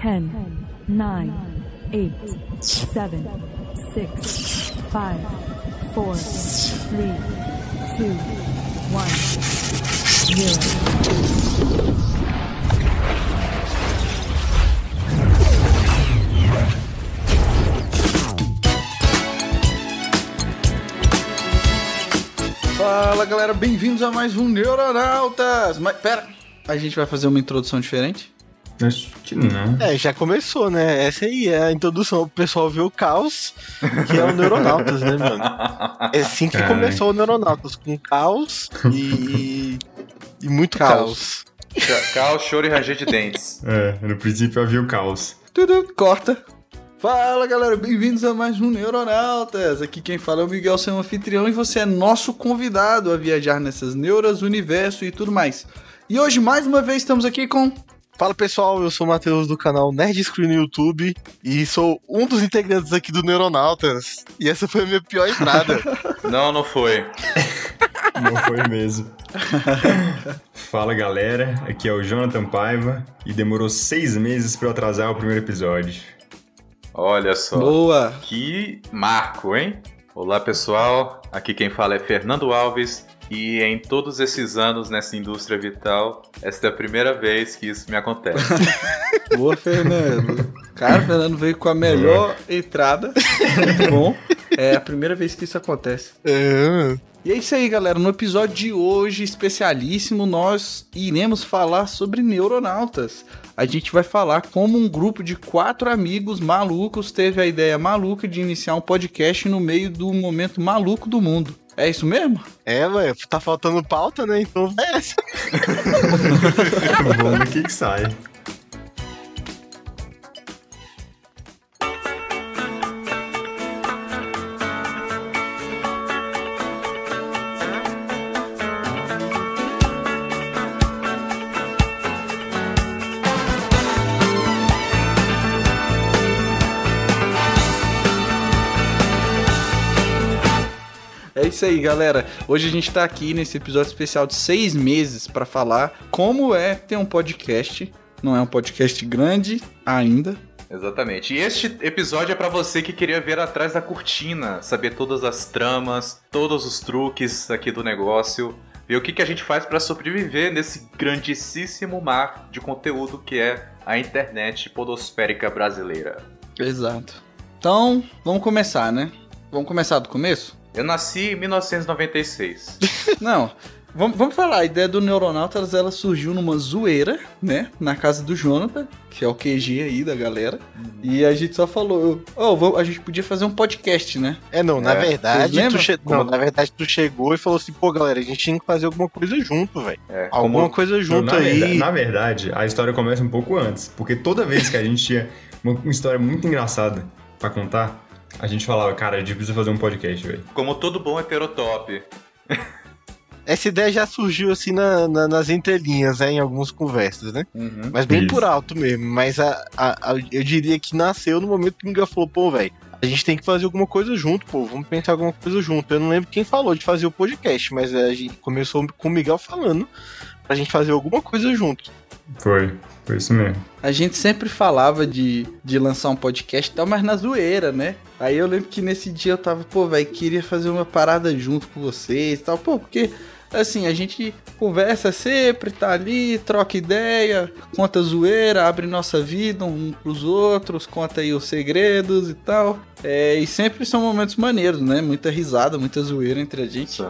10, 9, 8, 7, 6, 5, 4, 3, 2, 1, 0. Fala galera, bem-vindos a mais um Neuronautas! Mas pera, a gente vai fazer uma introdução diferente? Acho que não. É, já começou, né? Essa aí é a introdução. O pessoal vê o caos, que é o Neuronautas, né, mano? É assim que começou o Neuronautas, com caos e. e muito caos. Caos. Caos, choro e ranger de dentes. É, no princípio havia o caos. Tudo, corta. Fala galera, bem-vindos a mais um Neuronautas. Aqui quem fala é o Miguel, seu anfitrião, e você é nosso convidado a viajar nessas neuras, universo e tudo mais. E hoje, mais uma vez, estamos aqui com. Fala pessoal, eu sou o Matheus do canal Nerd Screen no YouTube e sou um dos integrantes aqui do Neuronautas. E essa foi a minha pior entrada. Não, não foi. Não foi mesmo. Fala galera, aqui é o Jonathan Paiva e demorou seis meses pra eu atrasar o primeiro episódio. Olha só. Boa! Que marco, hein? Olá, pessoal. Aqui quem fala é Fernando Alves. E em todos esses anos nessa indústria vital, esta é a primeira vez que isso me acontece. Boa, Fernando. Cara, o Fernando veio com a melhor entrada. Muito bom. É a primeira vez que isso acontece. É, E é isso aí, galera. No episódio de hoje, especialíssimo, nós iremos falar sobre neuronautas. A gente vai falar como um grupo de quatro amigos malucos teve a ideia maluca de iniciar um podcast no meio do momento maluco do mundo. É isso mesmo? é, ué, tá faltando pauta, né? Então é essa. Vamos ver o que, que sai. É isso aí, galera. Hoje a gente tá aqui nesse episódio especial de seis meses pra falar como é ter um podcast. Não é um podcast grande ainda, Exatamente. E este episódio é pra você que queria ver atrás da cortina, saber todas as tramas, todos os truques aqui do negócio, ver o que, que a gente faz pra sobreviver nesse grandíssimo mar de conteúdo que é a internet podosférica brasileira. Exato. Então, vamos começar, né? Vamos começar do começo? Eu nasci em 1996. Não. Vamos, vamos falar, a ideia do Neuronautas ela surgiu numa zoeira, né? Na casa do Jonathan, que é o QG aí da galera. E a gente só falou, oh, vamos- a gente podia fazer um podcast, né? É, não, na É, verdade, tu che... não, na verdade, tu chegou e falou assim, pô, galera, a gente tinha que fazer alguma coisa junto, velho. É, Alguma como- coisa Não, junto na, aí. verdade, na verdade, a história começa um pouco antes, porque toda vez que a gente tinha uma, uma história muito engraçada pra contar, a gente falava, cara, a gente precisa fazer um podcast, velho. Como todo bom heterotop. Essa ideia já surgiu assim na- na- nas entrelinhas, né, em algumas conversas, né? Uhum. Mas bem Isso. por alto mesmo. Mas a, a- a- eu diria que nasceu no momento que o Miguel falou, pô, velho, a gente tem que fazer alguma coisa junto, pô, vamos pensar alguma coisa junto. Eu não lembro quem falou de fazer o podcast, mas a gente começou com o Miguel falando pra gente fazer alguma coisa junto. Foi, foi isso mesmo. A gente sempre falava de, de lançar um podcast e tal, mas na zoeira, né? Aí eu lembro que nesse dia eu tava, pô, velho, queria fazer uma parada junto com vocês e tal, pô, porque assim, a gente conversa sempre, tá ali, troca ideia, conta zoeira, abre nossa vida um pros outros, conta aí os segredos e tal. É, e sempre são momentos maneiros, né? Muita risada, muita zoeira entre a gente.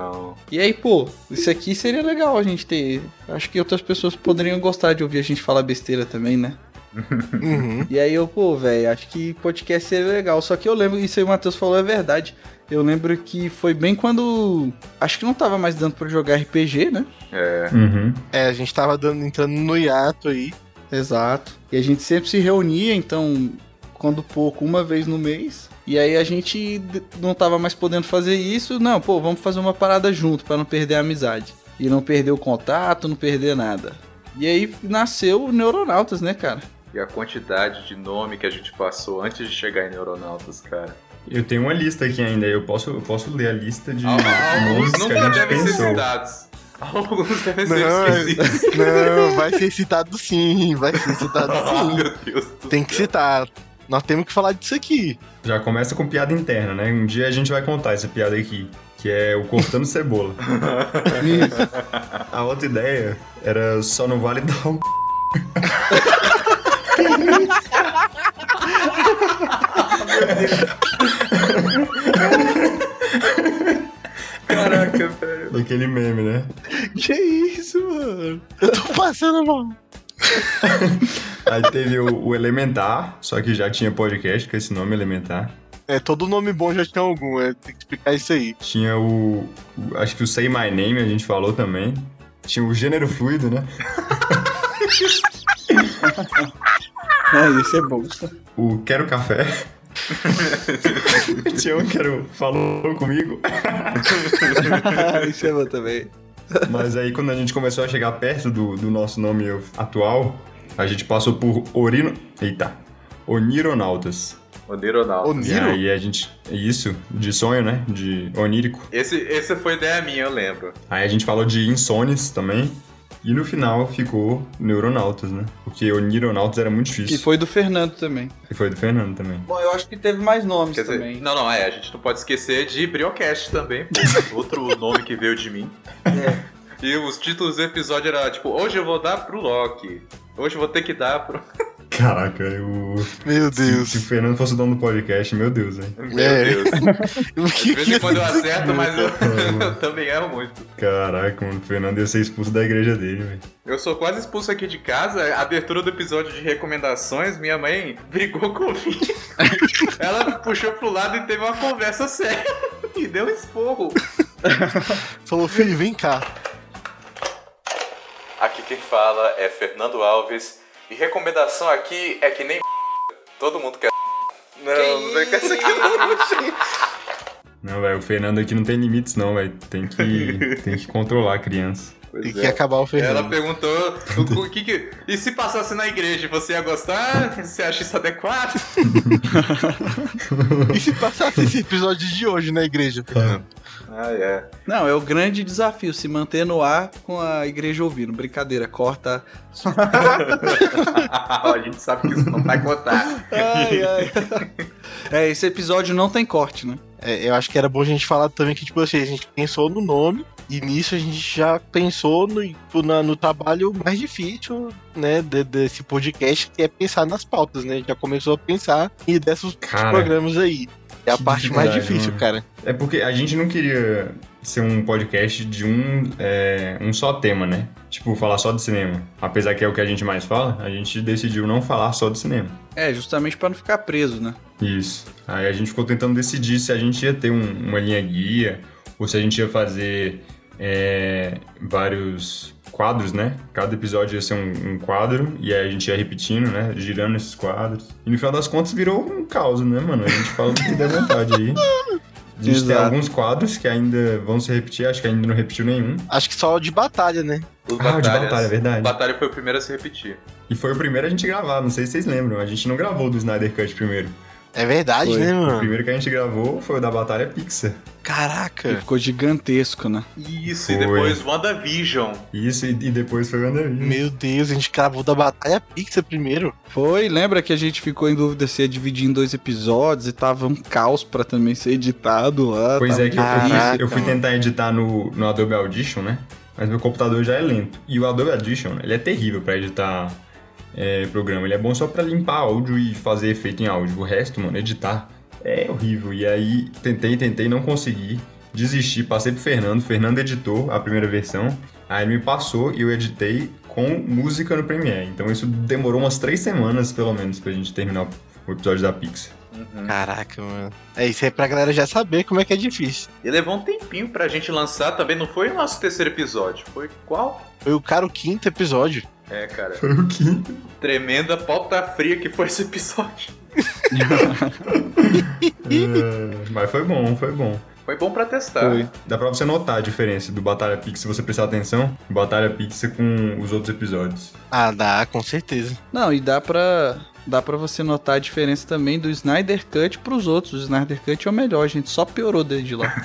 E aí, pô, isso aqui seria legal a gente ter. Acho que outras pessoas poderiam gostar de ouvir a gente falar besteira também, né? Uhum. E aí eu, pô, velho, acho que podcast seria legal. Só que eu lembro, isso aí o Matheus falou é verdade. Eu lembro que foi bem quando. Acho que não tava mais dando pra jogar RPG, né? É, Uhum. É, a gente tava dando, entrando no hiato aí. Exato. E a gente sempre se reunia, então, quando pouco, uma vez no mês. E aí a gente não tava mais podendo fazer isso. Não, pô, vamos fazer uma parada junto pra não perder a amizade. E não perder o contato, não perder nada. E aí nasceu o Neuronautas, né, cara? e a quantidade de nome que a gente passou antes de chegar em Neuronautas, cara. Eu tenho uma lista aqui ainda, eu posso, eu posso ler a lista de nomes Alguns que a nunca gente devem ser pensou. citados. Alguns devem ser Não, esquecidos. Não, vai ser citado sim, vai ser citado Ah, sim. meu Deus do Tem que citar. Nós temos que falar disso aqui. Já começa com piada interna, né? Um dia a gente vai contar essa piada aqui, que é o cortando cebola. A outra ideia era só não vale dar o Caraca, velho. daquele meme, né? Que isso, mano? Eu tô passando mal. Aí teve o, o Elementar, só que já tinha podcast com esse nome Elementar. É, todo nome bom já tinha algum, é, tem que explicar isso aí. Tinha o, o- Acho que o Say My Name a gente falou também. Tinha o gênero fluido, né? Ah, isso é bom. O Quero Café. Tinha um que era o Falou Comigo. isso é bom também. Mas aí quando a gente começou a chegar perto do, do nosso nome atual, a gente passou por Orino... Eita. Onironautas. Onironauta. E Oniro? aí a gente... Isso, de sonho, né? De onírico. Esse, esse foi ideia minha, eu lembro. Aí a gente falou de Insones também. E no final ficou Neuronautas, né? Porque Onironautas era muito difícil. foi do Fernando também. E foi do Fernando também. Bom, eu acho que teve mais nomes Quer dizer, também. não, não, é, a gente não pode esquecer de Briocast também, outro nome que veio de mim. É. E os títulos do episódio era tipo, hoje eu vou dar pro Loki, hoje eu vou ter que dar pro. Caraca, o... Meu Se, Deus. se o Fernando fosse o dono do podcast, meu Deus, velho. Meu É. Deus. O De que vez em quando eu acerto, mas eu, eu também erro muito. Caraca, mano, o Fernando ia ser expulso da igreja dele, velho. Eu sou quase expulso aqui de casa. A abertura do episódio de recomendações, minha mãe brigou comigo. Ela puxou pro lado e teve uma conversa séria. E deu um esporro. Falou, filho, vem cá. Aqui quem fala é Fernando Alves. E recomendação aqui é que nem todo mundo quer. Não, não quer isso aqui não. Não, velho, o Fernando aqui não tem limites, não, velho. Tem que, tem que controlar a criança. Tem que acabar o é. Ela Fernando. perguntou o, o que, que. E se passasse na igreja, você ia gostar? Você acha isso adequado? E se passasse esse episódio de hoje na igreja? Ah, é. Não, é o grande desafio, se manter no ar com a igreja ouvindo. Brincadeira, corta. a gente sabe que isso não vai contar. Ai, ai. É, esse episódio não tem corte, né? É, eu acho que era bom a gente falar também que, tipo assim, a gente pensou no nome e nisso a gente já pensou no, tipo, na- no trabalho mais difícil, né, de- desse podcast, que é pensar nas pautas, né? Já começou a pensar em desses Cara, programas aí. É a que parte mais difícil, mano. cara. É porque a gente não queria ser um podcast de um, é, um só tema, né? Tipo, falar só de cinema. Apesar que é o que a gente mais fala, a gente decidiu não falar só de cinema. É, justamente pra não ficar preso, né? Isso. Aí a gente ficou tentando decidir se a gente ia ter um- uma linha guia ou se a gente ia fazer é, vários quadros, né? Cada episódio ia ser um, um quadro e aí a gente ia repetindo, né? Girando esses quadros. E no final das contas virou um caos, né, mano? A gente fala o que der vontade aí. A gente tem Exato. alguns quadros que ainda vão se repetir, acho que ainda não repetiu nenhum. Acho que só de batalha, né? Os Ah, de batalhas. batalha, é verdade. Batalha foi o primeiro a se repetir. E foi o primeiro a gente gravar, não sei se vocês lembram. A gente não gravou do Snyder Cut primeiro. É verdade, Foi. né, O mano? primeiro que a gente gravou foi o da Batalha Pixar. E Caraca. ficou gigantesco, né? Isso, e Foi. depois WandaVision. Isso, e, e depois foi o WandaVision. Meu Deus, a gente gravou da Batalha Pixar primeiro. Foi, lembra que a gente ficou em dúvida se ia dividir em dois episódios e tava um caos pra também ser editado lá. Pois tava é, que eu fui, Caraca, eu fui tentar editar no, no Adobe Audition, né? Mas meu computador já é lento. E o Adobe Audition, ele é terrível pra editar é, programa. Ele é bom só pra limpar áudio e fazer efeito em áudio. O resto, mano, editar é horrível. E aí, tentei, tentei, não consegui. Desisti, passei pro Fernando. O Fernando editou a primeira versão. Aí ele me passou e eu editei com música no Premiere. Então isso demorou umas três semanas, pelo menos, pra gente terminar o episódio da Pixar. Caraca, mano. É isso aí pra galera já saber como é que é difícil. E levou um tempinho pra gente lançar também, não foi o nosso terceiro episódio, foi qual? Foi o cara o quinto episódio. É, cara, Foi o quinto. tremenda pauta fria que foi esse episódio. É, mas foi bom, foi bom. Foi bom pra testar. Foi. Dá pra você notar a diferença do Batalha Pix, se você prestar atenção, Batalha Pix com os outros episódios. Ah, dá, com certeza. Não, e dá pra. Dá pra você notar a diferença também do Snyder Cut pros outros. O Snyder Cut é o melhor, gente. Só piorou desde lá.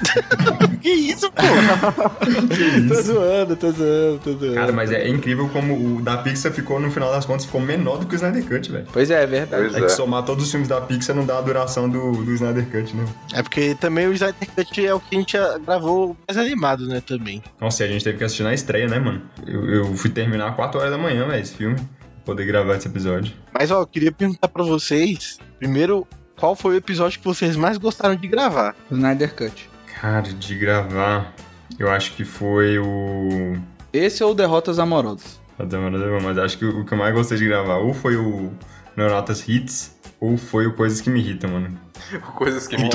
Que isso, pô? tô zoando, tô zoando, tô zoando. Cara, mas é incrível como o da Pixar ficou, no final das contas, ficou menor do que o Snyder Cut, velho. Pois é, é verdade. Pois É é. que somar todos os filmes da Pixar não dá a duração do, do Snyder Cut, né? É porque também o Snyder Cut é o que a gente gravou mais animado, né, também. Nossa, e a gente teve que assistir na estreia, né, mano? Eu, eu fui terminar 4 horas da manhã, velho, esse filme. Poder gravar esse episódio. Mas, ó, eu queria perguntar pra vocês, primeiro, qual foi o episódio que vocês mais gostaram de gravar? Snyder Cut. Cara, de gravar, eu acho que foi o. Esse ou Derrotas Amorosas? A Demora da Mas acho que o que eu mais gostei de gravar ou foi o Neurotas Hits ou foi o Coisas que me irritam, mano. Coisas que me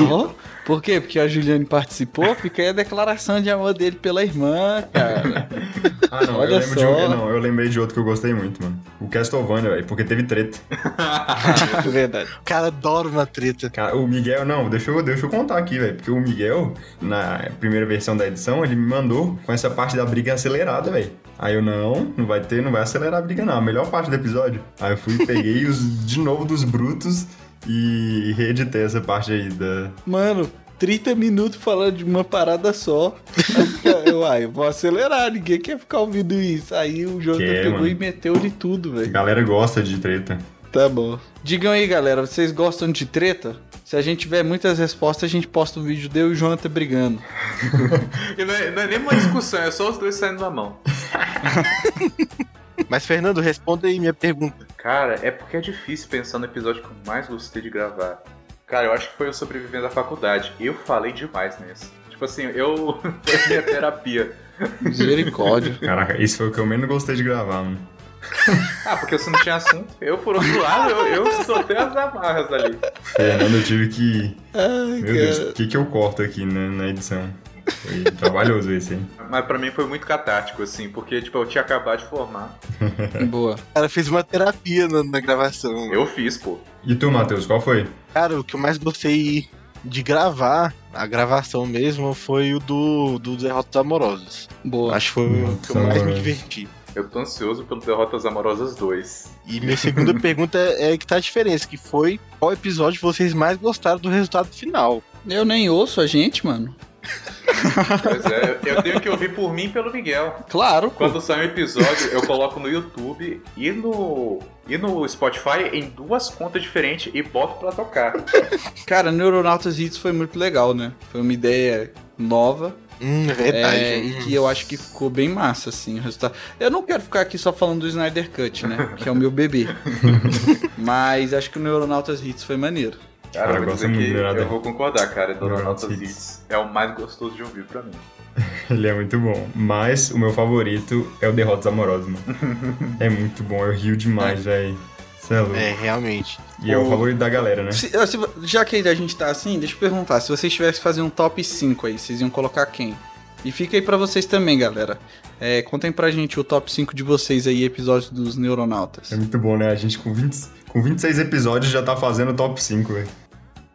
Por quê? Porque a Juliane participou, fica aí a declaração de amor dele pela irmã, cara. Ah, não, Olha eu lembro de só. um, não, eu lembrei de outro que eu gostei muito, mano. O Castlevania, velho, porque teve treta. Verdade. O cara adora uma treta. Cara, o Miguel, não, deixa eu, deixa eu contar aqui, velho. Porque o Miguel, na primeira versão da edição, ele me mandou com essa parte da briga acelerada, velho. Aí eu, não, não vai ter, não vai acelerar a briga, não. A melhor parte do episódio. Aí eu fui, peguei os de novo dos brutos e reeditei essa parte aí da. Mano, 30 minutos falando de uma parada só. eu, ah, eu vou acelerar, ninguém quer ficar ouvindo isso. Aí o Quer, pegou mano. e meteu de tudo, A velho. galera gosta de treta. Tá bom. Digam aí, galera, vocês gostam de treta? Se a gente tiver muitas respostas, a gente posta um vídeo de eu e o Jonathan brigando. E não, é, não é nem uma discussão, é só os dois saindo da mão. Mas, Fernando, responda aí minha pergunta. Cara, é porque é difícil pensar no episódio que eu mais gostei de gravar. Cara, eu acho que foi o Sobrevivendo da Faculdade. Eu falei demais nesse. Tipo assim, eu. Foi minha terapia. Misericórdia. Caraca, esse foi o que eu menos gostei de gravar, mano. Ah, porque você não tinha assunto. Eu, por outro lado, eu, eu soltei as amarras ali. Fernando, eu tive que. Ai, Meu Deus, cara. o que, que eu corto aqui né, na edição? Foi trabalhoso esse, hein? Mas pra mim foi muito catártico, assim, porque, tipo, eu tinha acabado de formar. Boa. O cara fez uma terapia na, na gravação. Eu fiz, pô. E tu, Matheus, qual foi? Cara, o que eu mais gostei de gravar, a gravação mesmo, foi o do, do Derrotas Amorosas. Boa. Acho que foi o que eu mais me diverti. Eu tô ansioso pelo Derrotas Amorosas 2. E minha segunda pergunta é que tá a diferença, que foi qual episódio vocês mais gostaram do resultado final. Eu nem ouço a gente, mano. Pois é, eu tenho que ouvir por mim e pelo Miguel. Claro, pô. Quando sai um episódio, eu coloco no YouTube e no, e no Spotify em duas contas diferentes e boto pra tocar. Cara, Neuronautas Hits foi muito legal, né? Foi uma ideia nova. Hum, é verdade. É, Hum. e que eu acho que ficou bem massa, assim, o resultado. Eu não quero ficar aqui só falando do Snyder Cut, né? Que é o meu bebê. Mas acho que o Neuronautas Hits foi maneiro. Cara, Cara, eu gosto muito eu vou concordar, cara. Neuronautas Hits é o mais gostoso de ouvir pra mim. Ele é muito bom. Mas o meu favorito é o Derrotas Amorosas, mano. é muito bom, eu rio demais, velho. Você é louco. É, realmente. E é o O- favorito da galera, né? Se- se- já que a gente tá assim, deixa eu perguntar. Se vocês tivessem que fazer um top 5 aí, vocês iam colocar quem? E fica aí pra vocês também, galera. É, contem pra gente o top 5 de vocês aí, episódios dos Neuronautas. É muito bom, né? A gente com, 20, com 26 episódios já tá fazendo o top 5, velho.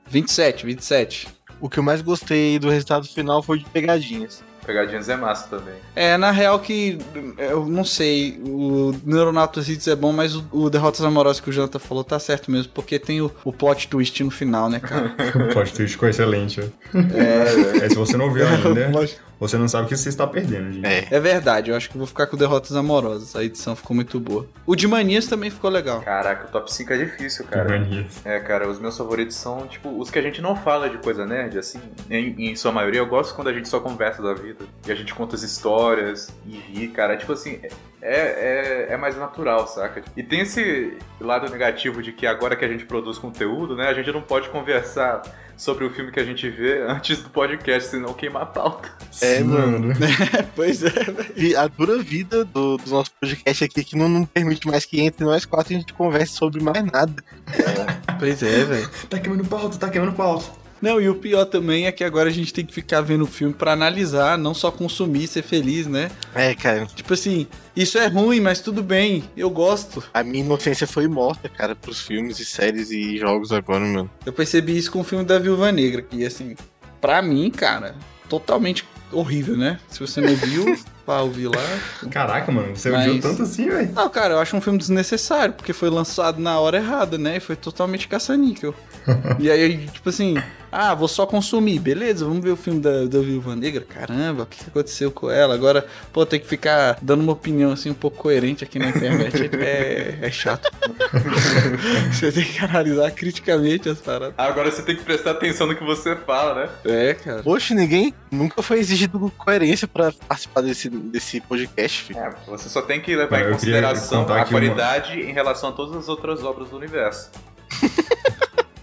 27, 27. O que eu mais gostei do resultado final foi de pegadinhas. Pegadinhas é massa também. É, na real que eu não sei, o Neuronautas Hits é bom, mas o, o Derrotas Amorosas que o Jonathan falou tá certo mesmo, porque tem o, o plot twist no final, né, cara? O plot twist ficou excelente, velho. É, É, se você não viu ainda, você não sabe o que você está perdendo, gente. É. é verdade, eu acho que vou ficar com Derrotas Amorosas, a edição ficou muito boa. O de Manias também ficou legal. Caraca, o top 5 é difícil, cara. mania. É, cara, os meus favoritos são, tipo, os que a gente não fala de coisa nerd, assim, em, em sua maioria. Eu gosto quando a gente só conversa da vida. E a gente conta as histórias e ri, cara. Tipo assim, é, é, é mais natural, saca? E tem esse lado negativo de que agora que a gente produz conteúdo, né, a gente não pode conversar sobre o filme que a gente vê antes do podcast, senão queima a pauta. É, Sim, mano. pois é, velho. A dura vida do, do nosso podcast aqui que não, não permite mais que entre nós quatro e a gente converse sobre mais nada. Pois é, velho. Tá queimando pauta, tá queimando pauta. Não, e o pior também é que agora a gente tem que ficar vendo o filme pra analisar, não só consumir, ser feliz, né? É, cara, Tipo assim, isso é ruim, mas tudo bem, eu gosto. a minha inocência foi morta, cara, pros filmes e séries e jogos agora, mano. Eu percebi isso com o filme da Viúva Negra, que assim, pra mim, cara, totalmente horrível, né? Se você não viu, pra ouvir lá. Caraca, mano, você Mas- odiou tanto assim, velho? Não, cara, eu acho um filme desnecessário, porque foi lançado na hora errada, né? E foi totalmente caça-níquel. e aí, tipo assim, ah, vou só consumir, beleza, vamos ver o filme da, da Viúva Negra. Caramba, o que que aconteceu com ela? Agora, pô, tem que ficar dando uma opinião assim um pouco coerente aqui na internet é, é chato. você tem que analisar criticamente as paradas. Agora você tem que prestar atenção no que você fala, né? É, cara. Poxa, ninguém nunca foi exigido coerência pra participar desse, desse podcast, filho. É, você só tem que levar Eu em consideração a aqui uma- qualidade em relação a todas as outras obras do universo.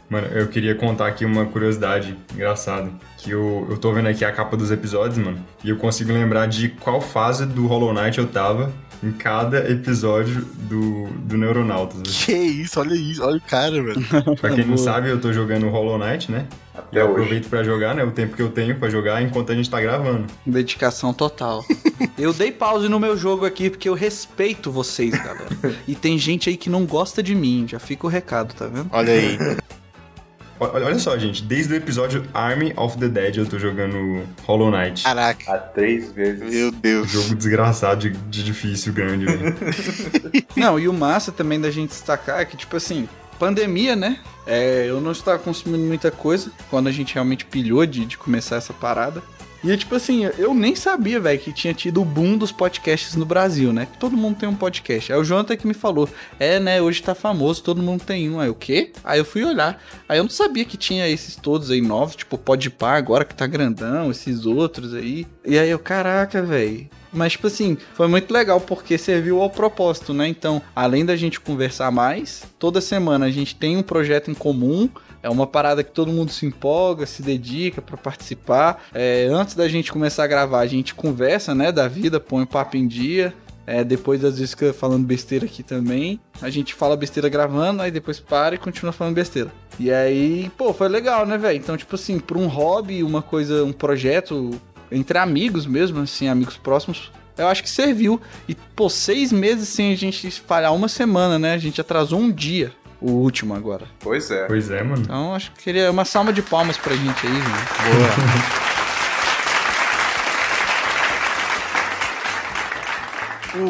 Mano, eu queria contar aqui uma curiosidade engraçada. Que eu, eu tô vendo aqui a capa dos episódios, mano, e eu consigo lembrar de qual fase do Hollow Knight eu tava em cada episódio do, do Neuronautas. Que isso, olha isso, olha o cara, velho. Pra quem não sabe, eu tô jogando Hollow Knight, né? Até eu hoje. aproveito pra jogar, né? O tempo que eu tenho pra jogar enquanto a gente tá gravando. Dedicação total. eu dei pause no meu jogo aqui porque eu respeito vocês, galera. E tem gente aí que não gosta de mim, já fica o recado, tá vendo? Olha aí. Olha, olha só, gente, desde o episódio Army of the Dead eu tô jogando Hollow Knight. Caraca, Há três vezes. meu Deus. Jogo desgraçado de, de difícil grande, velho. Não, e o massa também da gente destacar é que, tipo assim, pandemia, né? É, eu não estava consumindo muita coisa quando a gente realmente pilhou de, de começar essa parada. E, tipo assim, eu nem sabia, velho, que tinha tido o boom dos podcasts no Brasil, né? Que todo mundo tem um podcast. Aí o Jonathan que me falou, é, né, hoje tá famoso, todo mundo tem um. Aí o quê? Aí eu fui olhar. Aí eu não sabia que tinha esses todos aí novos, tipo Podpah agora que tá grandão, esses outros aí. E aí eu, caraca, velho. Mas, tipo assim, foi muito legal porque serviu ao propósito, né? Então, além da gente conversar mais, toda semana a gente tem um projeto em comum. É uma parada que todo mundo se empolga, se dedica pra participar. É, antes da gente começar a gravar, a gente conversa, né? Da vida, põe o papo em dia. É, depois, às vezes, fica falando besteira aqui também. A gente fala besteira gravando, aí depois para e continua falando besteira. E aí, pô, foi legal, né, velho? Então, tipo assim, pra um hobby, uma coisa, um projeto entre amigos mesmo, assim, amigos próximos, eu acho que serviu. E, pô, seis meses sem a gente falhar uma semana, né? A gente atrasou um dia, o último agora. Pois é. Pois é, mano. Então, acho que queria uma salva de palmas pra gente aí, gente. O,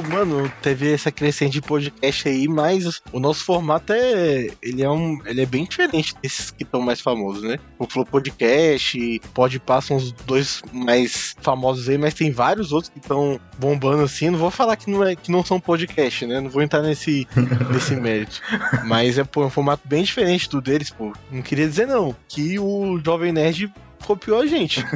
mano, teve essa crescente de podcast aí, mas o nosso formato é. Ele é um. Ele é bem diferente desses que estão mais famosos, né? O Flow Podcast, Podpah são os dois mais famosos aí, mas tem vários outros que estão bombando assim. Não vou falar que não, é, que não são podcast, né? Não vou entrar nesse, nesse mérito. Mas é, pô, é um formato bem diferente do deles, pô. Não queria dizer não. Que o Jovem Nerd copiou a gente.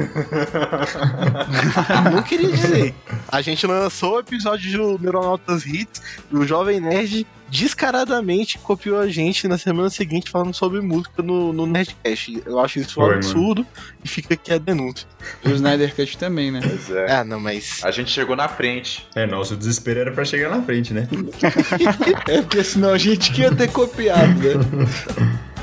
Não queria dizer. A gente lançou o episódio do Neuronautas Hits e o Jovem Nerd descaradamente copiou a gente na semana seguinte falando sobre música no, no Nerdcast. Eu acho isso um Foi, absurdo e fica aqui a denúncia. E o Snyder Cut também, né? Pois é. Ah, não, mas. A gente chegou na frente. É, nosso desespero era pra chegar na frente, né? É porque senão a gente que ia ter copiado, né?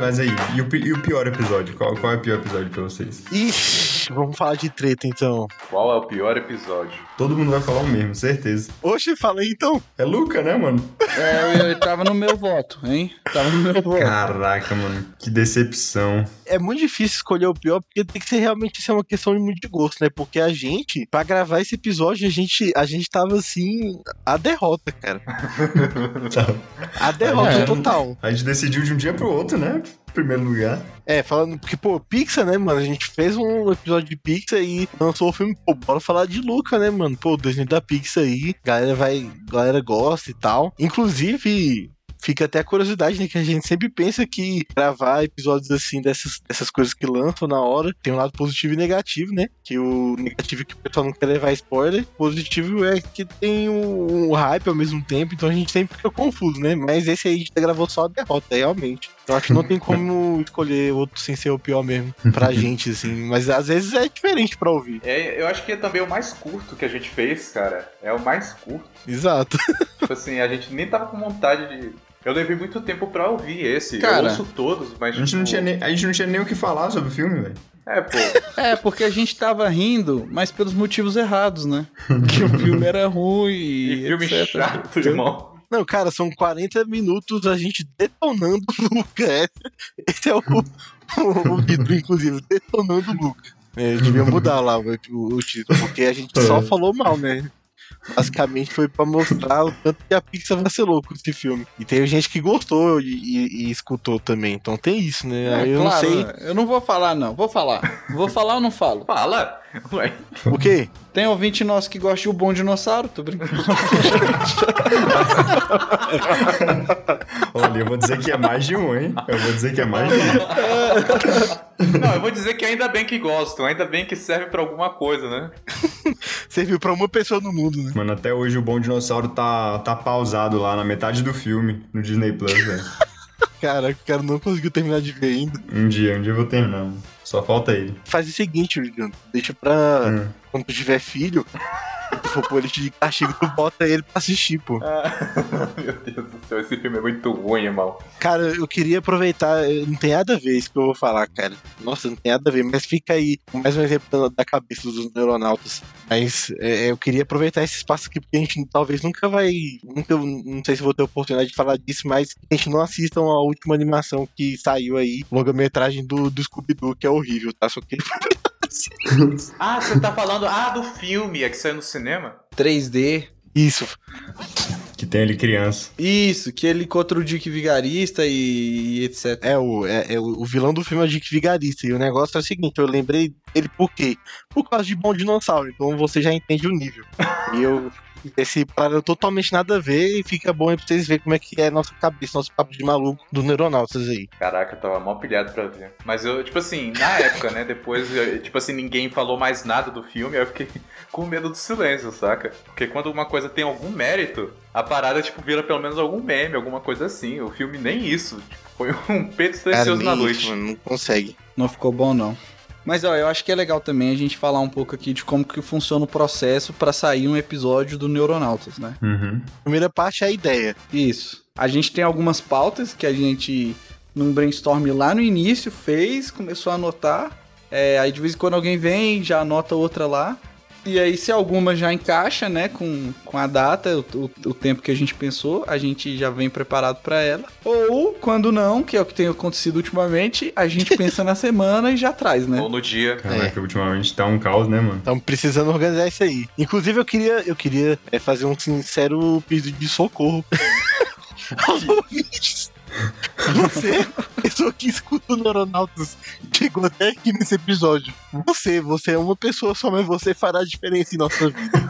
Mas aí, e o, e o pior episódio? Qual, qual é o pior episódio pra vocês? Ixi, vamos falar de treta então. Qual é o pior episódio? Todo mundo vai falar o mesmo, certeza. Oxe, falei então. É Luca, né, mano? É, eu, eu tava no meu voto, hein? Tava no meu voto. Caraca, mano, que decepção. É muito difícil escolher o pior, porque tem que ser realmente ser uma questão de muito de gosto, né? Porque a gente, pra gravar esse episódio, a gente, a gente tava assim, a derrota, cara. A derrota É. total. A gente decidiu de um dia pro outro, né? Primeiro lugar. É, falando, porque, pô, Pixar, né, mano? A gente fez um episódio de Pixar e lançou o filme, pô, bora falar de Luca, né, mano? Pô, o desenho da Pixar aí, galera vai, galera gosta e tal. Inclusive, fica até a curiosidade, né, que a gente sempre pensa que gravar episódios assim dessas, dessas coisas que lançam na hora tem um lado positivo e negativo, né? Que o negativo é que o pessoal não quer levar spoiler, positivo é que tem um, um hype ao mesmo tempo, então a gente sempre fica confuso, né? Mas esse aí a gente gravou só a derrota, realmente. Eu acho que não tem como escolher outro sem ser o pior mesmo pra gente, assim. Mas às vezes é diferente pra ouvir. É, eu acho que é também o mais curto que a gente fez, cara. É o mais curto. Exato. Tipo assim, a gente nem tava com vontade de. Eu levei muito tempo pra ouvir esse. Cara, eu ouço todos, mas. A gente, não tipo, tinha nem, a gente não tinha nem o que falar sobre o filme, velho. É, pô. É, porque a gente tava rindo, mas pelos motivos errados, né? Que o filme era ruim E e filme etc. chato, irmão. Não, cara, são 40 minutos a gente detonando o Luca. Esse é o, o, o título, inclusive, detonando o Luca. É, devia mudar lá o, o, o título, porque a gente só É. falou mal, né? Basicamente foi pra mostrar o tanto que a Pixar vacilou com esse filme. E teve gente que gostou e, e- e escutou também. Então tem isso, né? É, Aí eu claro, não sei. Eu não vou falar, não. Vou falar. Vou falar ou não falo? Fala! Ué, O quê? Tem ouvinte nosso que gosta de o bom dinossauro, tô brincando. Olha, eu vou dizer que é mais de um, hein? Eu vou dizer que é mais de um. Não, eu vou dizer que ainda bem que gostam, ainda bem que serve pra alguma coisa, né? Serviu pra uma pessoa no mundo, né? Mano, até hoje o Bom Dinossauro tá, tá pausado lá na metade do filme, no Disney Plus, velho. Cara, o cara não conseguiu terminar de ver ainda. Um dia, um dia eu vou terminar. mano. Só falta ele. Faz o seguinte, Juliano. Deixa pra. Hum. Quando tu tiver filho, for pôr ele de castigo, tu bota ele pra assistir, pô. Meu Deus do céu, esse filme é muito ruim, irmão. Cara, eu queria aproveitar, eh, não tem nada a ver isso que eu vou falar, cara. Nossa, não tem nada a ver, mas fica aí mais um exemplo da- cabeça dos neuronautas. Mas eh, eu queria aproveitar esse espaço aqui, porque a gente talvez nunca vai. Nunca, não sei se vou ter oportunidade de falar disso, mas a gente não assistam a última animação que saiu aí, longa-metragem do, do Scooby-Doo, que é horrível, tá? Só que Ah, você tá falando. Ah, do filme, é que saiu no cinema? 3D. isso. Que tem ali criança. Isso, que ele contra o Dick Vigarista e, e etc. É, o, é, é o o vilão do filme é o Dick Vigarista. E o negócio é o seguinte: eu lembrei dele por quê? Por causa de Bom Dinossauro. Então você já entende o nível. E eu. Esse parada totalmente nada a ver e fica bom aí pra vocês verem como é que é a nossa cabeça, nosso papo de maluco do Neuronautas aí. Caraca, eu tava mal pilhado pra ver. Mas eu, tipo assim, na época, né? Depois, eu- tipo assim, ninguém falou mais nada do filme, aí eu fiquei com medo do silêncio, saca? Porque quando uma coisa tem algum mérito, a parada, tipo, vira pelo menos algum meme, alguma coisa assim. O filme nem isso. Tipo, foi um peito silencioso na nem noite. mano, não consegue. Não ficou bom, não. Mas ó, eu acho que é legal também a gente falar um pouco aqui de como que funciona o processo pra sair um episódio do Neuronautas, né? Uhum. Primeira parte é a ideia. Isso. A gente tem algumas pautas que a gente, num brainstorm lá no início, fez, começou a anotar. É, aí de vez em quando alguém vem, já anota outra lá. E aí, se alguma já encaixa, né, com, com a data, o, o- o tempo que a gente pensou, a gente já vem preparado pra ela. Ou, quando não, que é o que tem acontecido ultimamente, a gente pensa na semana e já traz, né? Ou no dia. Caraca, ultimamente tá um caus, né, mano? Estamos precisando organizar isso aí. Inclusive, eu queria, eu queria é, fazer um sincero pedido de socorro aos ouvintes. Você, pessoa que escuta o Neuronautas, chegou até aqui nesse episódio. Você, você é uma pessoa só, mas você fará diferença em nossa vida.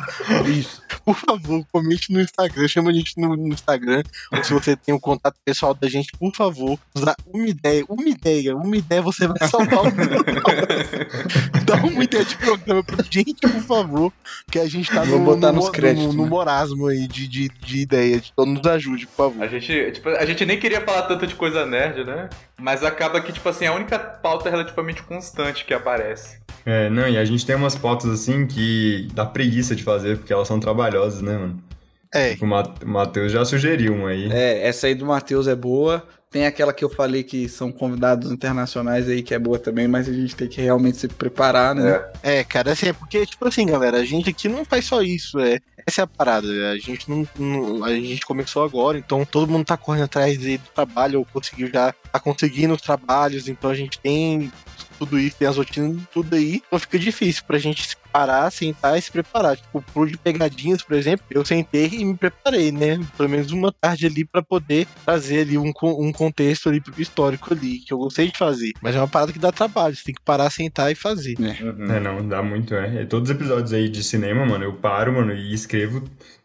Isso. Por favor, comente no Instagram, chama a gente no, no Instagram. Ou se você tem o contato pessoal da gente, por favor, nos dá uma ideia, uma ideia, uma ideia, você vai salvar o Dá uma ideia de programa pra gente, por favor. Que a gente tá Vou no, botar no, nos no- créditos, no né? morasmo aí de, de, de ideia. Então nos ajude, por A favor. gente, tipo, a gente nem queria falar tanto de coisa nerd, né? Mas acaba que, tipo assim, a única pauta relativamente constante que aparece. É, não, e a gente tem umas pautas assim que dá preguiça de fazer, porque elas são trabalhosas, né, mano? É, O Ma- o Matheus já sugeriu uma aí. É, essa aí do Matheus é boa. Tem aquela que eu falei que são convidados internacionais aí, que é boa também, mas a gente tem que realmente se preparar, né? É. é, cara, assim, é porque, tipo assim, galera, a gente aqui não faz só isso, é. Essa é a parada, a gente não, não- A gente começou agora, então todo mundo tá correndo atrás do trabalho, ou conseguiu já. tá conseguindo os trabalhos, então a gente tem tudo isso, tem as rotinas, tudo aí. Então fica difícil pra gente se parar, sentar e se preparar. Tipo, pro de pegadinhas, por exemplo, eu sentei e me preparei, né? Pelo menos uma tarde ali pra poder trazer ali um, um contexto ali pro histórico ali, que eu gostei de fazer. Mas é uma parada que dá trabalho, você tem que parar, sentar e fazer. Uhum. É, não, dá muito, é. E todos os episódios aí de cinema, mano, eu paro, mano, e escrevo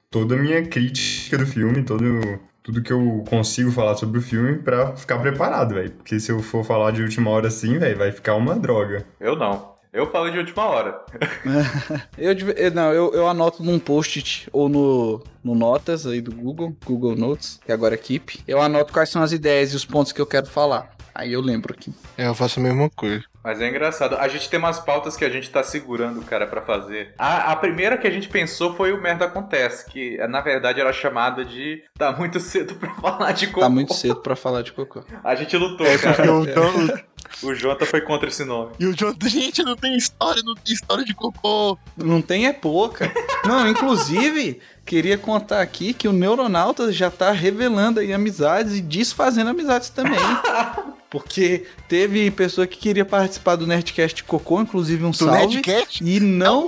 toda a minha crítica do filme, todo, tudo que eu consigo falar sobre o filme pra ficar preparado, velho. Porque se eu for falar de última hora assim, velho, vai ficar uma droga. Eu não. Eu falo de última hora. Eu- não, eu, eu anoto num post-it ou no, no Notas aí do Google, Google Notes, que agora é Keep. Eu anoto quais são as ideias e os pontos que eu quero falar. Aí eu lembro aqui. É, eu faço a mesma coisa. Mas é engraçado. A gente tem umas pautas que a gente tá segurando, cara, pra fazer. A, a primeira que a gente pensou foi o Merda Acontece, que na verdade era chamada de Tá muito cedo pra falar de cocô. Tá muito cedo pra falar de cocô. A gente lutou, É, porque cara. o, então, O Jota foi contra esse nome. E o Jonathan, gente, não tem história, não tem história de cocô. Não tem é pouca. Não, inclusive, queria contar aqui que o Neuronautas já tá revelando aí amizades e desfazendo amizades também. Porque teve pessoa que queria participar do Nerdcast Cocô, inclusive um Do salve. Nerdcast? E não.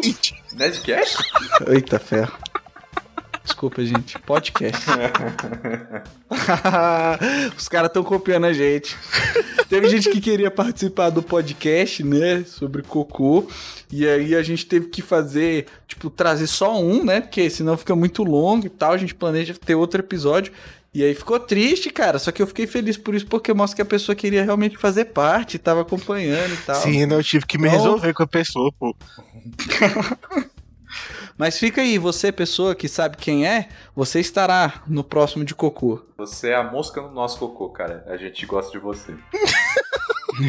Nerdcast? Eita ferro. Desculpa, gente. Podcast. Os caras estão copiando a gente. Teve gente que queria participar do podcast, né? Sobre cocô. E aí a gente teve que fazer, tipo, trazer só um, né? Porque senão fica muito longo e tal. A gente planeja ter outro episódio. E aí ficou triste, cara. Só que eu fiquei feliz por isso, porque mostra que a pessoa queria realmente fazer parte, tava acompanhando e tal. Sim, eu tive que me Então- resolver com a pessoa, pô. Mas fica aí, você, pessoa que sabe quem é, você estará no próximo de cocô. Você é a mosca no nosso cocô, cara. A gente gosta de você.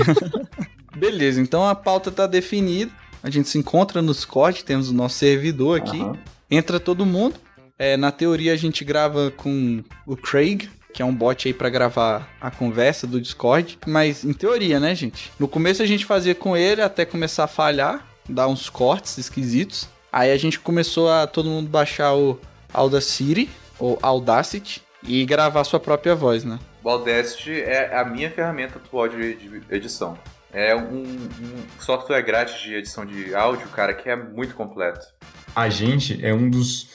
Beleza, então a pauta tá definida. A gente se encontra no Discord, temos o nosso servidor aqui. Aham. Entra todo mundo. É, na teoria a gente grava com o Craig, que é um bot aí pra gravar a conversa do Discord. Mas em teoria, né, gente? No começo a gente fazia com ele até começar a falhar, dar uns cortes esquisitos. Aí a gente começou a todo mundo baixar o Audacity, ou Audacity, e gravar sua própria voz, né? O Audacity é a minha ferramenta atual de de edição. É um, um software grátis de edição de áudio, cara, que é muito completo. A gente é um dos,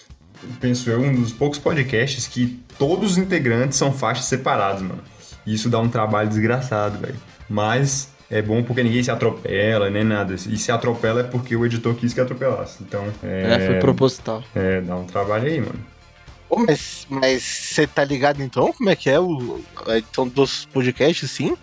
penso eu, um dos poucos podcasts que todos os integrantes são faixas separadas, mano. E Isso dá um trabalho desgraçado, velho. Mas é bom porque ninguém se atropela, nem nada. E se atropela é porque o editor quis que atropelasse. Então, É, é, foi proposital. é, dá um trabalho aí, mano. Mas você tá ligado então? Como é que é o, a edição dos podcasts, sim?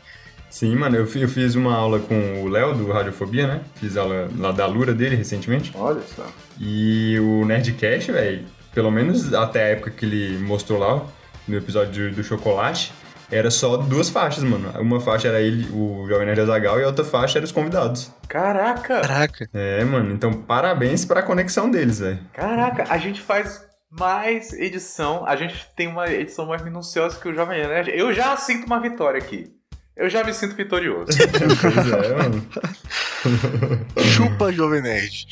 Sim, mano, eu eu fiz uma aula com o Léo do Radiofobia, né? Fiz aula lá da Lura dele recentemente. Olha só. E o Nerdcast, velho, pelo menos até a época que ele mostrou lá, no episódio do, do chocolate, era só duas faixas, mano. Uma faixa era ele, o Jovem Nerd Azagal, e a outra faixa era os convidados. Caraca! Caraca. É, mano, então parabéns pra conexão deles, velho. Caraca, a gente faz mais edição. A gente tem uma edição mais minuciosa que o Jovem Nerd. Eu já sinto uma vitória aqui. Eu já me sinto vitorioso. Pois é, mano. Chupa, Jovem Nerd.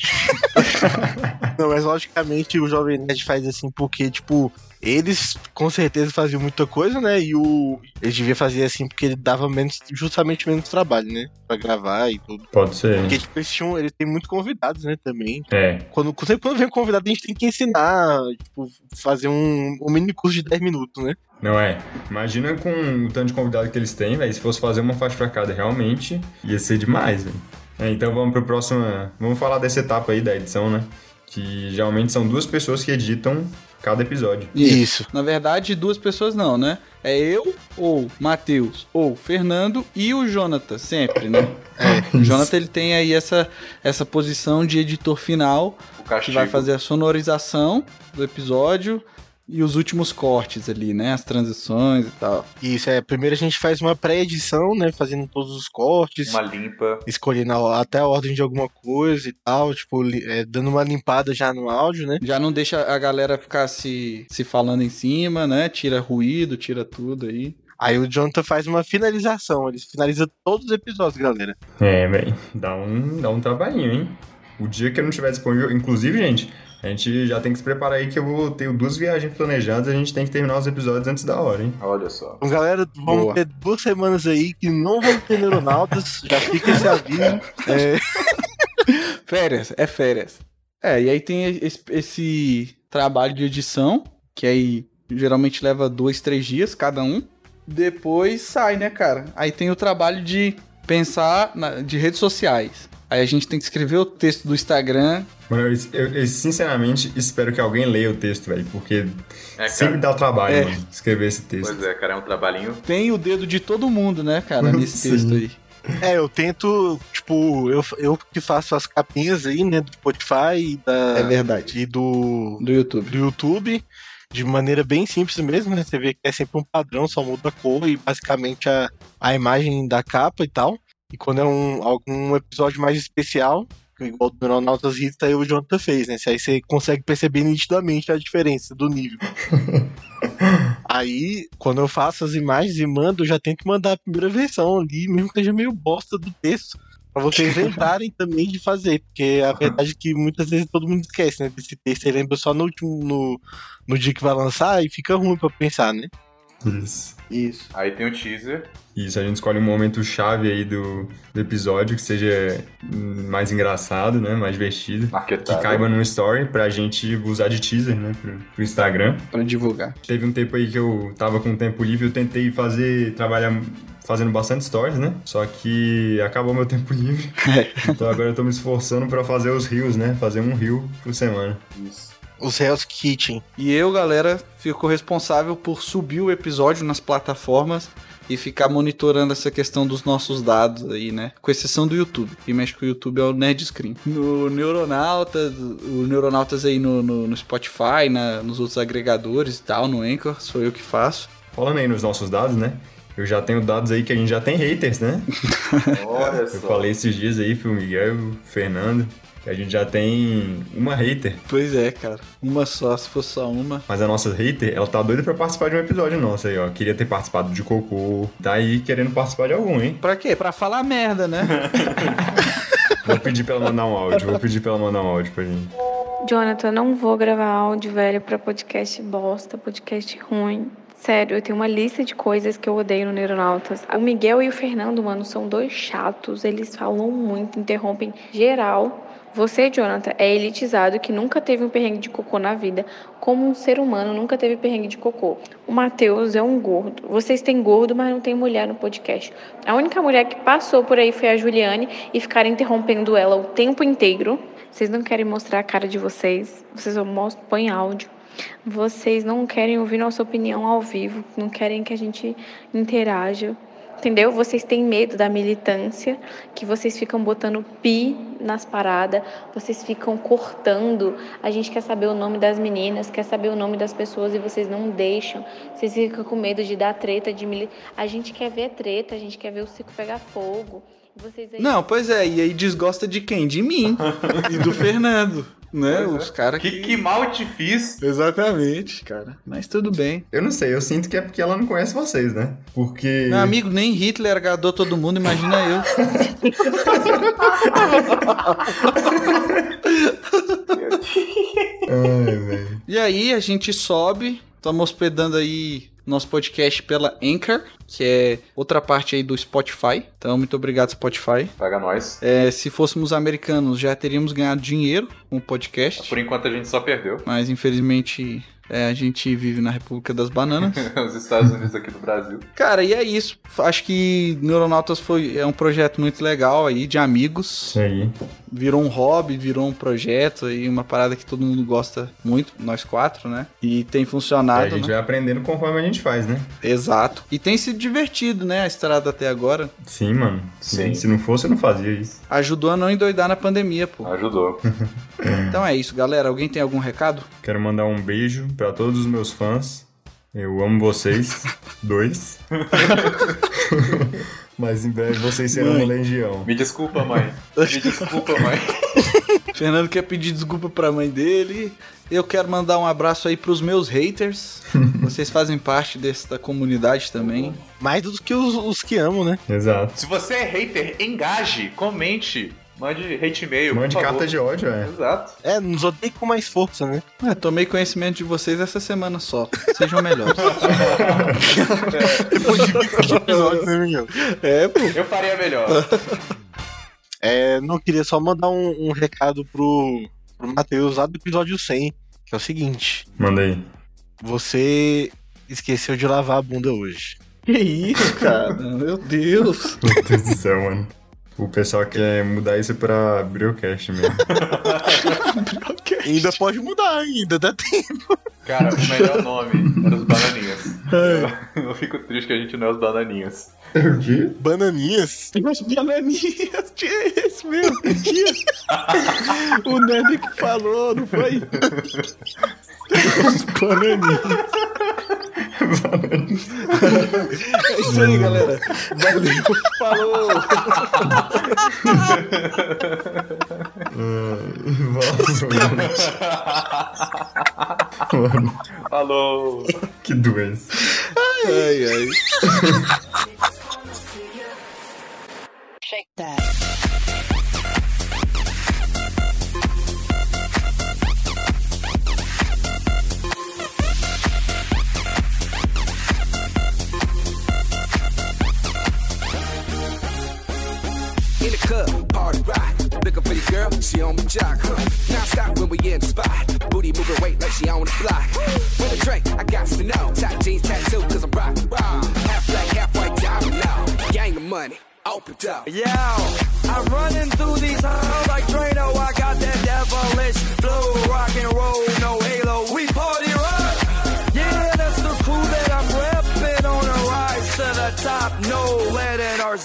Não, mas logicamente o Jovem Nerd faz assim porque, tipo, eles com certeza faziam muita coisa, né? E o. Eles deviam fazer assim porque ele dava menos, justamente menos trabalho, né? Pra gravar e tudo. Pode ser. Porque, tipo, eles tinham, ele tem muitos convidados, né, também. É, Quando, sempre quando vem um convidado, a gente tem que ensinar, tipo, fazer um, um mini curso de 10 minutos, né? Não é. Imagina com o tanto de convidado que eles têm, velho. Se fosse fazer uma faixa pra cada, realmente ia ser demais, velho. É, então vamos pro próximo. Vamos falar dessa etapa aí da edição, né? Que geralmente são duas pessoas que editam cada episódio. Isso. Na verdade, duas pessoas não, né? É eu, ou Matheus, ou Fernando e o Jonathan, sempre, né? O Jonathan ele tem aí essa, essa posição de editor final, O que vai fazer a sonorização do episódio e os últimos cortes ali, né? As transições e tal. Isso, é. Primeiro a gente faz uma pré-edição, né? Fazendo todos os cortes. Uma limpa. escolhendo a- até a ordem de alguma coisa e tal, tipo, é, dando uma limpada já no áudio, né? Já não deixa a galera ficar se, se falando em cima, né? Tira ruído, tira tudo aí. Aí o Jonathan faz uma finalização, ele finaliza todos os episódios, galera. É, velho. Dá um, dá um trabalhinho, hein? O dia que eu não estiver disponível. Inclusive, gente, a gente já tem que se preparar aí que eu vou ter duas viagens planejadas e a gente tem que terminar os episódios antes da hora, hein? Olha só. Então, galera, vamos Boa. ter duas semanas aí que não vão ter neuronautas, já fica esse aviso. É, Férias, é férias. É, e aí tem esse, esse trabalho de edição, que aí geralmente leva dois, três dias cada um. Depois sai, né, cara? Aí tem o trabalho de pensar na- de redes sociais. Aí a gente tem que escrever o texto do Instagram. Mano, eu, eu- eu sinceramente espero que alguém leia o texto, velho, porque É, sempre dá trabalho, É. mano, escrever esse texto. Pois é, cara, é um trabalhinho. Tem o dedo de todo mundo, né, cara, nesse texto aí. é, eu tento, tipo, eu, eu que faço as capinhas aí, né, do Spotify e, da, É verdade. e do, Do YouTube. do YouTube, de maneira bem simples mesmo, né? Você vê que é sempre um padrão, só muda a cor e basicamente a, a imagem da capa e tal. E quando é um, algum episódio mais especial, igual do Neuronautas Hits, aí o Jonathan fez, né? Aí você consegue perceber nitidamente a diferença do nível. aí, quando eu faço as imagens e mando, eu já tento mandar a primeira versão ali, mesmo que seja meio bosta do texto. Pra vocês lembrarem também de fazer, porque a verdade é que muitas vezes todo mundo esquece, né? Desse texto, você lembra só no último, no, no dia que vai lançar e fica ruim pra pensar, né? Isso. Isso. Aí tem o teaser. Isso, a gente escolhe um momento chave aí do, do episódio que seja hum, mais engraçado, né? Mais divertido. Que caiba num story pra gente usar de teaser, né? Pro, pro Instagram. Pra divulgar. Teve um tempo aí que eu tava com tempo livre, eu tentei fazer, trabalhar fazendo bastante stories, né? Só que acabou meu tempo livre. Então agora eu tô me esforçando pra fazer os rios, né? Fazer um rio por semana. Isso. Os Hell's Kitchen. E eu, galera, fico responsável por subir o episódio nas plataformas e ficar monitorando essa questão dos nossos dados aí, né? Com exceção do YouTube. Quem mexe com o YouTube é o Nerd Screen. No Neuronautas, o Neuronautas aí no, no, no Spotify, na, nos outros agregadores e tal, no Anchor, sou eu que faço. Falando aí nos nossos dados, né? Eu já tenho dados aí que a gente já tem haters, né? Olha Eu só. falei esses dias aí pro Miguel e pro Fernando a gente já tem uma hater. Pois é, cara. Uma só, se fosse só uma. Mas a nossa hater, ela tá doida pra participar de um episódio nosso aí, ó. Queria ter participado de Cocô. Tá aí querendo participar de algum, hein? Pra quê? Pra falar merda, né? Vou pedir pra ela mandar um áudio. Vou pedir pra ela mandar um áudio pra gente. Jonathan, não vou gravar áudio, velho, pra podcast bosta, podcast ruim. Sério, eu tenho uma lista de coisas que eu odeio no Neuronautas. O Miguel e o Fernando, mano, são dois chatos. Eles falam muito, interrompem geral. Você, Jonathan, é elitizado que nunca teve um perrengue de cocô na vida. Como um ser humano nunca teve perrengue de cocô. O Matheus é um gordo. Vocês têm gordo, mas não tem mulher no podcast. A única mulher que passou por aí foi a Juliane e ficaram interrompendo ela o tempo inteiro. Vocês não querem mostrar a cara de vocês. Vocês mostram, põem áudio. Vocês não querem ouvir nossa opinião ao vivo. Não querem que a gente interaja. Entendeu? Vocês têm medo da militância, que vocês ficam botando pi nas paradas, vocês ficam cortando. A gente quer saber o nome das meninas, quer saber o nome das pessoas e vocês não deixam. Vocês ficam com medo de dar treta, de mili... A gente quer ver treta, a gente quer ver o circo pegar fogo. Vocês aí... Não, pois é, e aí desgosta de quem? De mim. e do Fernando. Né? Pois é. Os caras Que, que mal te fiz. Exatamente, cara. Mas tudo bem. Eu não sei, eu sinto que é porque ela não conhece vocês, né? Porque. Meu amigo, nem Hitler agradou todo mundo, imagina eu. Ai. E aí a gente sobe, estamos hospedando aí nosso podcast pela Anchor, que é outra parte aí do Spotify. Então, muito obrigado, Spotify. Paga nós. É, se fôssemos americanos, já teríamos ganhado dinheiro com o podcast. Por enquanto a gente só perdeu. Mas infelizmente é, a gente vive na República das Bananas. Os Estados Unidos aqui do Brasil. Cara, e é isso. Acho que Neuronautas foi, é um projeto muito legal aí, de amigos. Isso aí. Virou um hobby, virou um projeto aí, uma parada que todo mundo gosta muito, nós quatro, né? E tem E funcionado, a gente né? vai aprendendo conforme a gente faz, né? Exato. E tem sido divertido, né? A estrada até agora. Sim, mano. Sim. Sim. Se não fosse, eu não fazia isso. Ajudou a não endoidar na pandemia, pô. Ajudou. Então é isso, galera. Alguém tem algum recado? Quero mandar um beijo pra todos os meus fãs. Eu amo vocês. Dois. Mas em breve vocês serão Mãe. uma legião. Me desculpa, mãe. Me desculpa, mãe. Fernando quer pedir desculpa pra mãe dele. Eu quero mandar um abraço aí pros meus haters. Vocês fazem parte desta comunidade também. Mais do que os, os que amam, né? Exato. Se você é hater, engaje, comente, mande hate e-mail. Mande por favor. carta de ódio, é. Exato. É, nos odeio com mais força, né? É, tomei conhecimento de vocês essa semana só. Sejam melhores. Depois de 20 episódios, né, Miguel? é, pô. Eu faria melhor. É, não queria só mandar um, um recado pro, pro Matheus lá do episódio 100, que é o seguinte: Manda aí. você esqueceu de lavar a bunda hoje. Que isso, cara? Meu Deus. Meu Deus do céu, mano. O pessoal quer mudar isso pra Brewcast mesmo. Ainda pode mudar, ainda dá tempo. Cara, o melhor nome era os Bananinhas. Eu, eu fico triste que a gente não é os Bananinhas. o quê? Bananinhas? As bananinhas, tinha esse mesmo. Tinha. O Nerd que falou, não foi? As bananinhas. É isso aí, galera. Valeu. Falou. Mano, Falou! que doença. Ai, ai. Shake that. Looking for your girl, she on my jock. Huh. Now stop when we in the spot. Booty moving weight like she on the block. With a drink, I got to know. Tight jeans, tattoo, cause I'm rock, rock. Half black, half white, diamond now. Gang of money, open up. Yeah, I'm running through these halls like Drano. I got that devilish flow, rock and roll, no halo. We party rock. Yeah, that's the crew that I'm repping on a rise to the top. No lead in our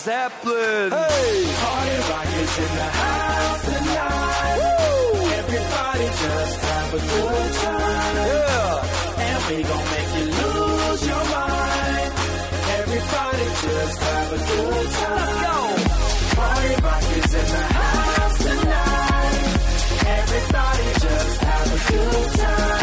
Zeppelin. Hey, party rock is in the house tonight. Woo! Everybody just have a good time. Yeah, and we gon' make you lose your mind. Everybody just have a good time. Let's go. Party rock is in the house tonight. Everybody just have a good time.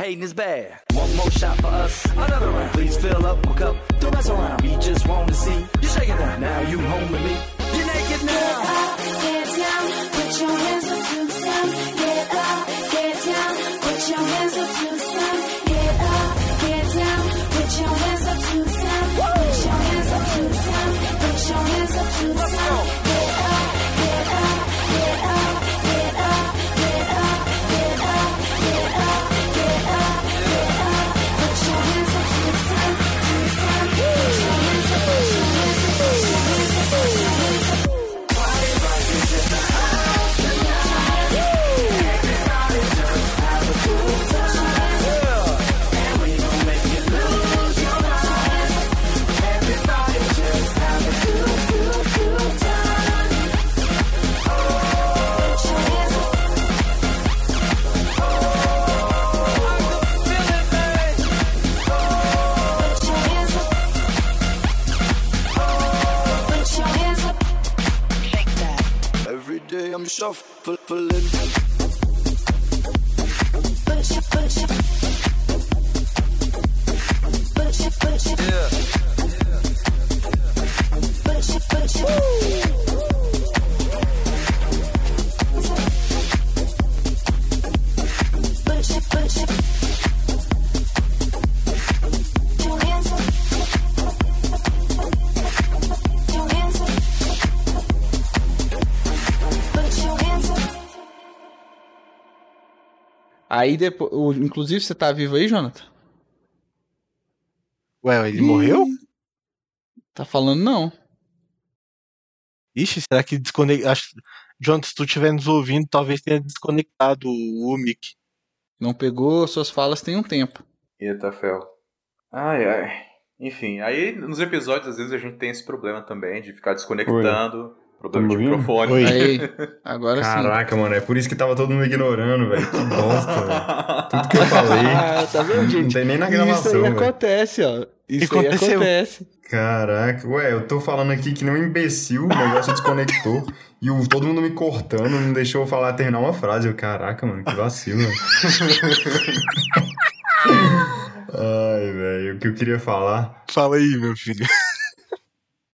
Hating is bad. One more shot for us, another round. Please fill up my cup, don't mess around. We just want to see you shaking down. Now you home with me. You're naked now. Get down, put your fulfilling. Aí depois. o- Inclusive, você tá vivo aí, Jonathan? Ué, ele morreu? Tá falando não. Ixi, será que desconectou? Acho... Jonathan, se tu estiver nos ouvindo, talvez tenha desconectado o, mic. Não pegou suas falas tem um tempo. Eita, fel. Ai, ai. Enfim, aí nos episódios às vezes a gente tem esse problema também de ficar desconectando. Problema Tá de microfone. Oi. Aí, agora Caraca, mano, é por isso que tava todo mundo ignorando, velho. Que bosta, velho. Tudo que eu falei. Ah, tá vendo, Não gente? tem nem na Isso gravação, aí velho. acontece, ó. Isso aí aconteceu? acontece. Caraca, ué, eu tô falando aqui que nem um imbecil, o negócio desconectou. e o, todo mundo me cortando, não deixou eu falar, terminar uma frase. Eu, caraca, mano, que vacilo. Ai, velho, o que eu queria falar Fala aí, meu filho.